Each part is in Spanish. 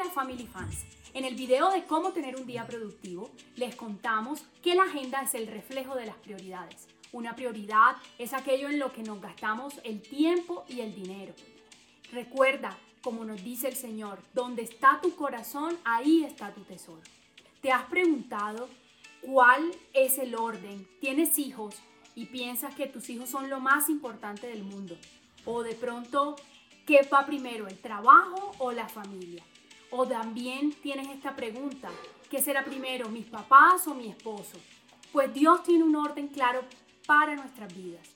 Hola Family Fans. En el video de cómo tener un día productivo, les contamos que la agenda es el reflejo de las prioridades. Una prioridad es aquello en lo que nos gastamos el tiempo y el dinero. Recuerda, como nos dice el Señor, donde está tu corazón, ahí está tu tesoro. ¿Te has preguntado cuál es el orden? ¿Tienes hijos y piensas que tus hijos son lo más importante del mundo? O de pronto, ¿qué va primero, el trabajo o la familia? O también tienes esta pregunta, ¿qué será primero, mis papás o mi esposo? Pues Dios tiene un orden claro para nuestras vidas.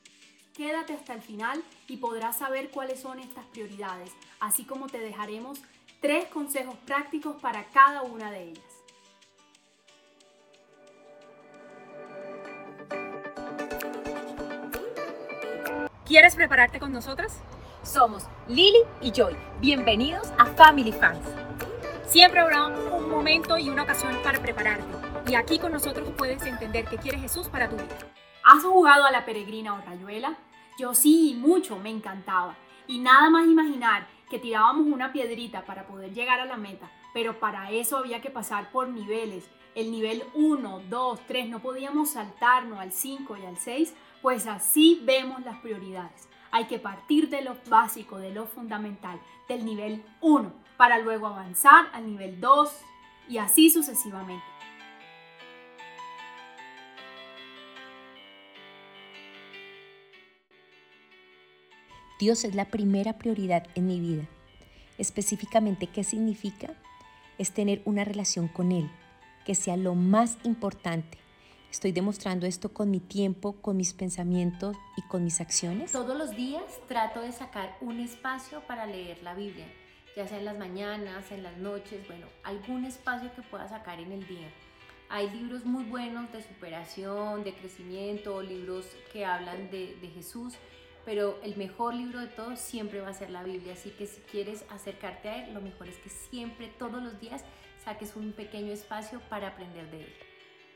Quédate hasta el final y podrás saber cuáles son estas prioridades, así como te dejaremos tres consejos prácticos para cada una de ellas. ¿Quieres prepararte con nosotras? Somos Lily y Joy. Bienvenidos a Family Fans. Siempre habrá un momento y una ocasión para prepararte. Y aquí con nosotros puedes entender qué quiere Jesús para tu vida. ¿Has jugado a la peregrina o rayuela? Yo sí, mucho, me encantaba. Y nada más imaginar que tirábamos una piedrita para poder llegar a la meta, pero para eso había que pasar por niveles. El nivel 1, 2, 3, no podíamos saltarnos al 5 y al 6, pues así vemos las prioridades. Hay que partir de lo básico, de lo fundamental, del nivel 1, para luego avanzar al nivel 2 y así sucesivamente. Dios es la primera prioridad en mi vida. Específicamente, ¿qué significa? Es tener una relación con Él, que sea lo más importante. Estoy demostrando esto con mi tiempo, con mis pensamientos y con mis acciones. Todos los días trato de sacar un espacio para leer la Biblia, ya sea en las mañanas, en las noches, bueno, algún espacio que pueda sacar en el día. Hay libros muy buenos de superación, de crecimiento, libros que hablan de, de Jesús pero el mejor libro de todos siempre va a ser la Biblia, así que si quieres acercarte a él, lo mejor es que siempre, todos los días, saques un pequeño espacio para aprender de él.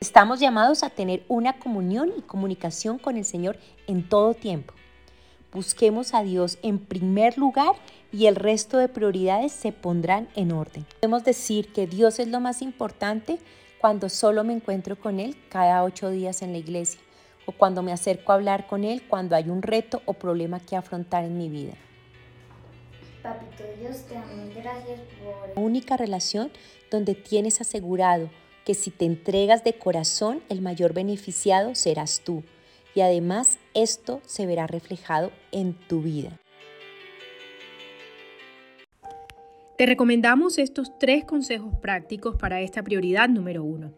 Estamos llamados a tener una comunión y comunicación con el Señor en todo tiempo. Busquemos a Dios en primer lugar y el resto de prioridades se pondrán en orden. Podemos decir que Dios es lo más importante cuando solo me encuentro con Él cada ocho días en la iglesia o cuando me acerco a hablar con Él cuando hay un reto o problema que afrontar en mi vida. Papito Dios, te damos gracias por... La única relación donde tienes asegurado que si te entregas de corazón, el mayor beneficiado serás tú. Y además esto se verá reflejado en tu vida. Te recomendamos estos tres consejos prácticos para esta prioridad número uno.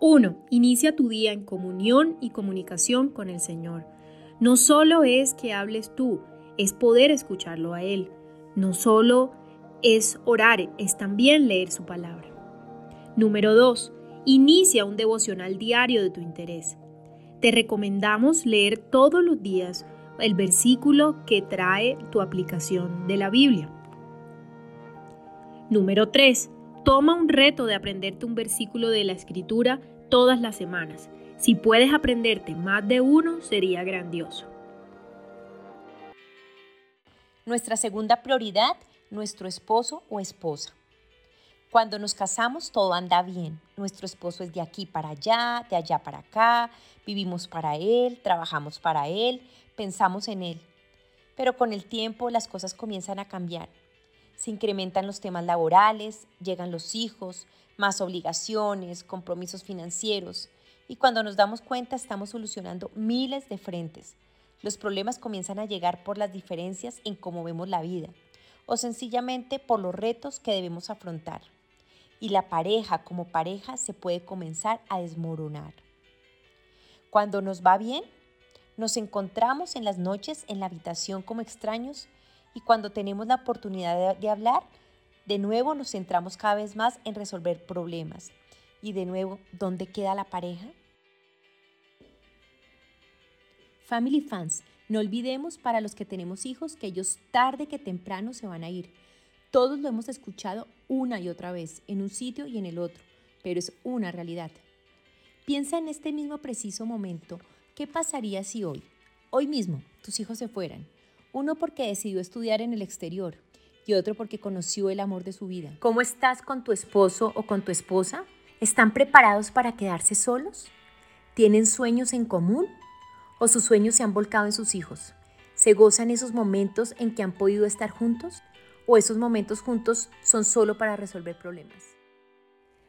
1. Inicia tu día en comunión y comunicación con el Señor. No solo es que hables tú, es poder escucharlo a Él. No solo es orar, es también leer su palabra. Número 2. Inicia un devocional diario de tu interés. Te recomendamos leer todos los días el versículo que trae tu aplicación de la Biblia. Número 3. Toma un reto de aprenderte un versículo de la Escritura todas las semanas. Si puedes aprenderte más de uno, sería grandioso. Nuestra segunda prioridad, nuestro esposo o esposa. Cuando nos casamos todo anda bien. Nuestro esposo es de aquí para allá, de allá para acá, vivimos para él, trabajamos para él, pensamos en él. Pero con el tiempo las cosas comienzan a cambiar. Se incrementan los temas laborales, llegan los hijos, más obligaciones, compromisos financieros. Y cuando nos damos cuenta estamos solucionando miles de frentes. Los problemas comienzan a llegar por las diferencias en cómo vemos la vida o sencillamente por los retos que debemos afrontar. Y la pareja como pareja se puede comenzar a desmoronar. Cuando nos va bien, nos encontramos en las noches en la habitación como extraños y cuando tenemos la oportunidad de, hablar, de nuevo nos centramos cada vez más en resolver problemas. Y de nuevo, ¿dónde queda la pareja? Family fans, no olvidemos para los que tenemos hijos que ellos tarde que temprano se van a ir. Todos lo hemos escuchado una y otra vez, en un sitio y en el otro, pero es una realidad. Piensa en este mismo preciso momento, ¿qué pasaría si hoy, hoy mismo, tus hijos se fueran? Uno porque decidió estudiar en el exterior y otro porque conoció el amor de su vida. ¿Cómo estás con tu esposo o con tu esposa? ¿Están preparados para quedarse solos? ¿Tienen sueños en común? ¿O sus sueños se han volcado en sus hijos? ¿Se gozan esos momentos en que han podido estar juntos? ¿O esos momentos juntos son solo para resolver problemas?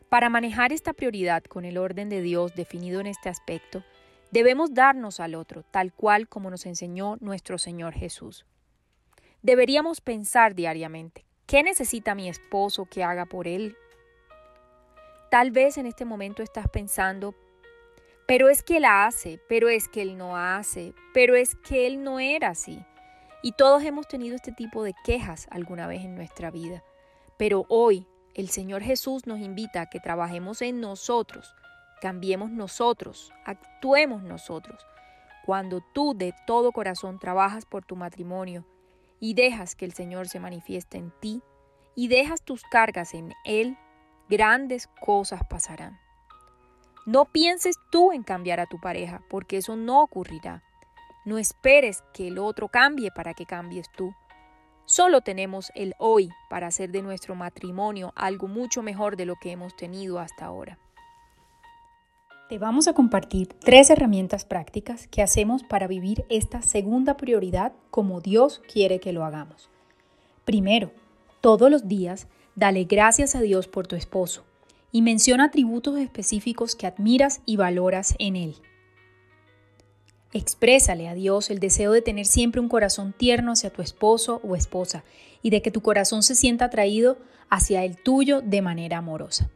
Para manejar esta prioridad con el orden de Dios definido en este aspecto, debemos darnos al otro, tal cual como nos enseñó nuestro Señor Jesús. Deberíamos pensar diariamente, ¿qué necesita mi esposo que haga por él? Tal vez en este momento estás pensando, pero es que él hace, pero es que él no hace, pero es que él no era así. Y todos hemos tenido este tipo de quejas alguna vez en nuestra vida. Pero hoy el Señor Jesús nos invita a que trabajemos en nosotros, cambiemos nosotros, actuemos nosotros. Cuando tú de todo corazón trabajas por tu matrimonio, y dejas que el Señor se manifieste en ti y dejas tus cargas en Él, grandes cosas pasarán. No pienses tú en cambiar a tu pareja, porque eso no ocurrirá. No esperes que el otro cambie para que cambies tú. Solo tenemos el hoy para hacer de nuestro matrimonio algo mucho mejor de lo que hemos tenido hasta ahora. Te vamos a compartir tres herramientas prácticas que hacemos para vivir esta segunda prioridad como Dios quiere que lo hagamos. Primero, todos los días dale gracias a Dios por tu esposo y menciona atributos específicos que admiras y valoras en él. Exprésale a Dios el deseo de tener siempre un corazón tierno hacia tu esposo o esposa y de que tu corazón se sienta atraído hacia el tuyo de manera amorosa.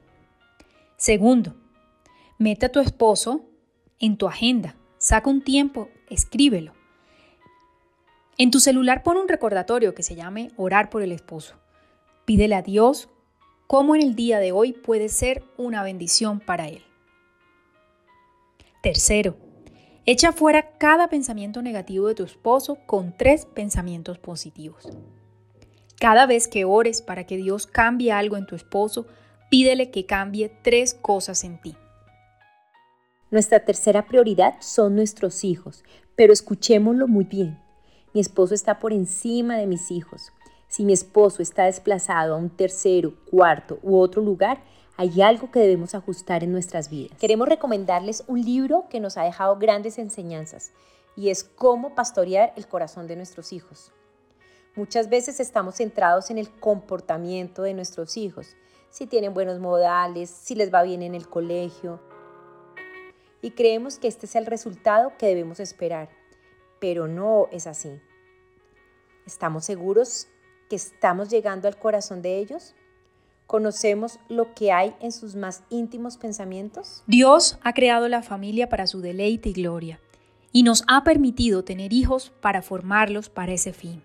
Segundo, Mete a tu esposo en tu agenda, saca un tiempo, escríbelo. En tu celular pon un recordatorio que se llame Orar por el esposo. Pídele a Dios cómo en el día de hoy puede ser una bendición para él. Tercero, echa fuera cada pensamiento negativo de tu esposo con tres pensamientos positivos. Cada vez que ores para que Dios cambie algo en tu esposo, pídele que cambie tres cosas en ti. Nuestra tercera prioridad son nuestros hijos, pero escuchémoslo muy bien. Mi esposo está por encima de mis hijos. Si mi esposo está desplazado a un tercero, cuarto u otro lugar, hay algo que debemos ajustar en nuestras vidas. Queremos recomendarles un libro que nos ha dejado grandes enseñanzas y es cómo pastorear el corazón de nuestros hijos. Muchas veces estamos centrados en el comportamiento de nuestros hijos, si tienen buenos modales, si les va bien en el colegio, y creemos que este es el resultado que debemos esperar, pero no es así. ¿Estamos seguros que estamos llegando al corazón de ellos? ¿Conocemos lo que hay en sus más íntimos pensamientos? Dios ha creado la familia para su deleite y gloria y nos ha permitido tener hijos para formarlos para ese fin.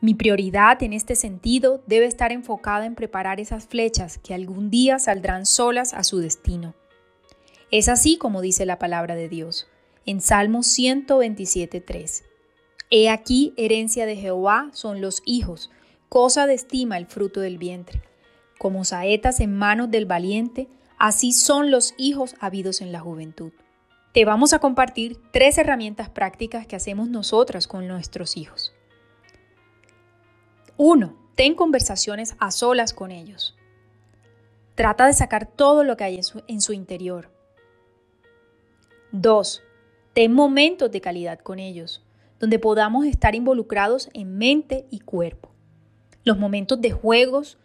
Mi prioridad en este sentido debe estar enfocada en preparar esas flechas que algún día saldrán solas a su destino. Es así como dice la palabra de Dios en Salmo 127.3. He aquí herencia de Jehová son los hijos, cosa de estima el fruto del vientre. Como saetas en manos del valiente, así son los hijos habidos en la juventud. Te vamos a compartir tres herramientas prácticas que hacemos nosotras con nuestros hijos. 1. Ten conversaciones a solas con ellos. Trata de sacar todo lo que hay en su, en su interior 2. Ten momentos de calidad con ellos, donde podamos estar involucrados en mente y cuerpo. Los momentos de juegos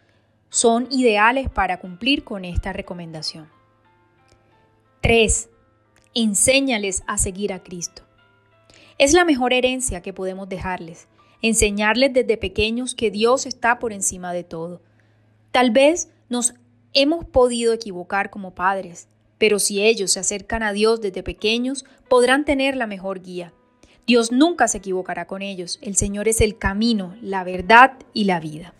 son ideales para cumplir con esta recomendación. 3. Enséñales a seguir a Cristo. Es la mejor herencia que podemos dejarles, enseñarles desde pequeños que Dios está por encima de todo. Tal vez nos hemos podido equivocar como padres, pero si ellos se acercan a Dios desde pequeños, podrán tener la mejor guía. Dios nunca se equivocará con ellos. El Señor es el camino, la verdad y la vida.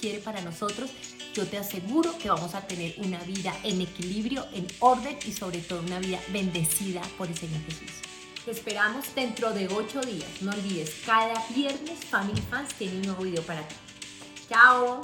Quiere para nosotros, yo te aseguro que vamos a tener una vida en equilibrio, en orden y sobre todo una vida bendecida por el Señor Jesús. Te esperamos dentro de ocho días. No olvides, cada viernes Family Fans tiene un nuevo video para ti. Chao.